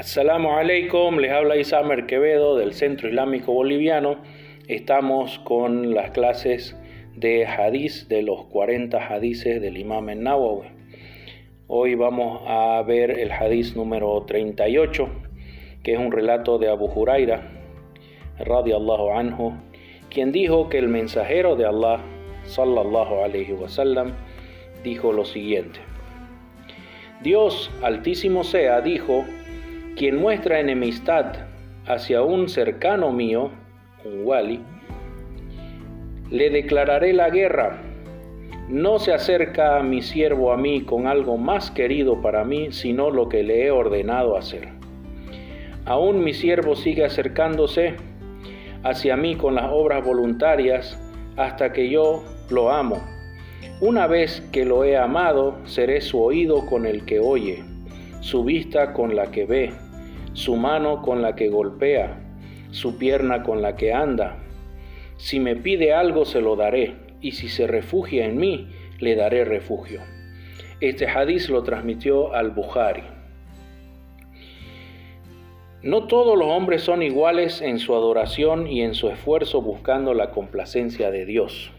Assalamu alaikum, les habla Isamer Quevedo del Centro Islámico Boliviano. Estamos con las clases de hadith de los 40 hadices del Imam en Nawawi. Hoy vamos a ver el hadith número 38, que es un relato de Abu Huraira, radiallahu anhu, quien dijo que el mensajero de Allah, sallallahu alayhi wasallam, dijo lo siguiente: Dios altísimo sea, dijo, quien muestra enemistad hacia un cercano mío, un wali, le declararé la guerra. No se acerca mi siervo a mí con algo más querido para mí, sino lo que le he ordenado hacer. Aún mi siervo sigue acercándose hacia mí con las obras voluntarias hasta que yo lo amo. Una vez que lo he amado, seré su oído con el que oye, su vista con la que ve, su mano con la que golpea, su pierna con la que anda. Si me pide algo, se lo daré, y si se refugia en mí, le daré refugio. Este hadiz lo transmitió al Bukhari. No todos los hombres son iguales en su adoración y en su esfuerzo buscando la complacencia de Dios.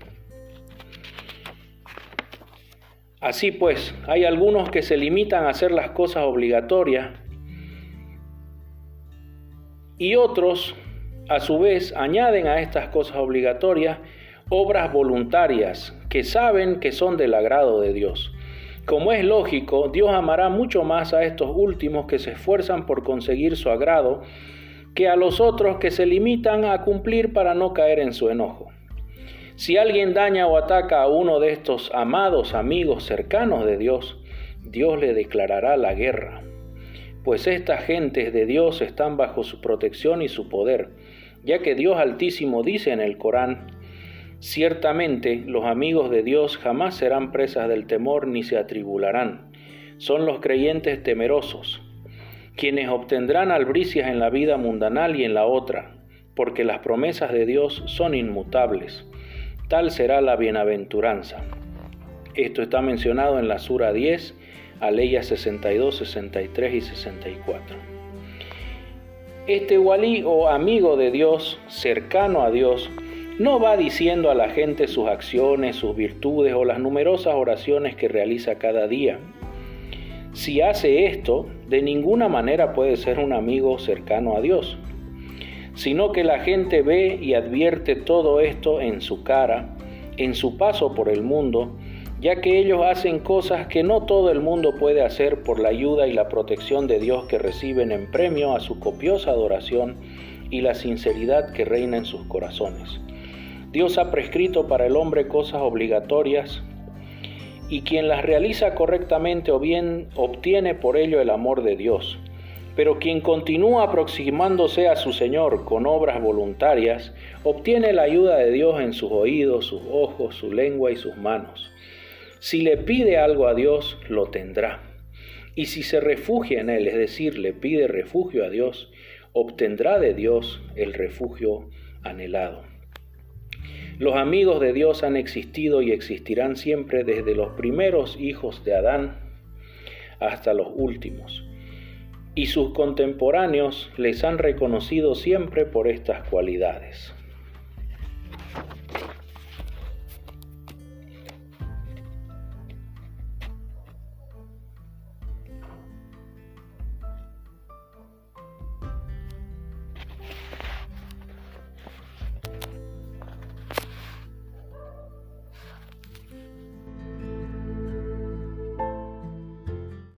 Así pues, hay algunos que se limitan a hacer las cosas obligatorias y otros, a su vez, añaden a estas cosas obligatorias obras voluntarias que saben que son del agrado de Dios. Como es lógico, Dios amará mucho más a estos últimos que se esfuerzan por conseguir su agrado que a los otros que se limitan a cumplir para no caer en su enojo. Si alguien daña o ataca a uno de estos amados amigos cercanos de Dios, Dios le declarará la guerra, pues estas gentes de Dios están bajo su protección y su poder, ya que Dios Altísimo dice en el Corán, ciertamente los amigos de Dios jamás serán presas del temor ni se atribularán, son los creyentes temerosos, quienes obtendrán albricias en la vida mundanal y en la otra, porque las promesas de Dios son inmutables tal será la bienaventuranza. Esto está mencionado en la Sura 10, Aleya 62, 63 y 64. Este walí o amigo de Dios, cercano a Dios, no va diciendo a la gente sus acciones, sus virtudes o las numerosas oraciones que realiza cada día. Si hace esto, de ninguna manera puede ser un amigo cercano a Dios sino que la gente ve y advierte todo esto en su cara, en su paso por el mundo, ya que ellos hacen cosas que no todo el mundo puede hacer por la ayuda y la protección de Dios que reciben en premio a su copiosa adoración y la sinceridad que reina en sus corazones. Dios ha prescrito para el hombre cosas obligatorias y quien las realiza correctamente o bien obtiene por ello el amor de Dios. Pero quien continúa aproximándose a su Señor con obras voluntarias, obtiene la ayuda de Dios en sus oídos, sus ojos, su lengua y sus manos. Si le pide algo a Dios, lo tendrá. Y si se refugia en Él, es decir, le pide refugio a Dios, obtendrá de Dios el refugio anhelado. Los amigos de Dios han existido y existirán siempre desde los primeros hijos de Adán hasta los últimos y sus contemporáneos les han reconocido siempre por estas cualidades.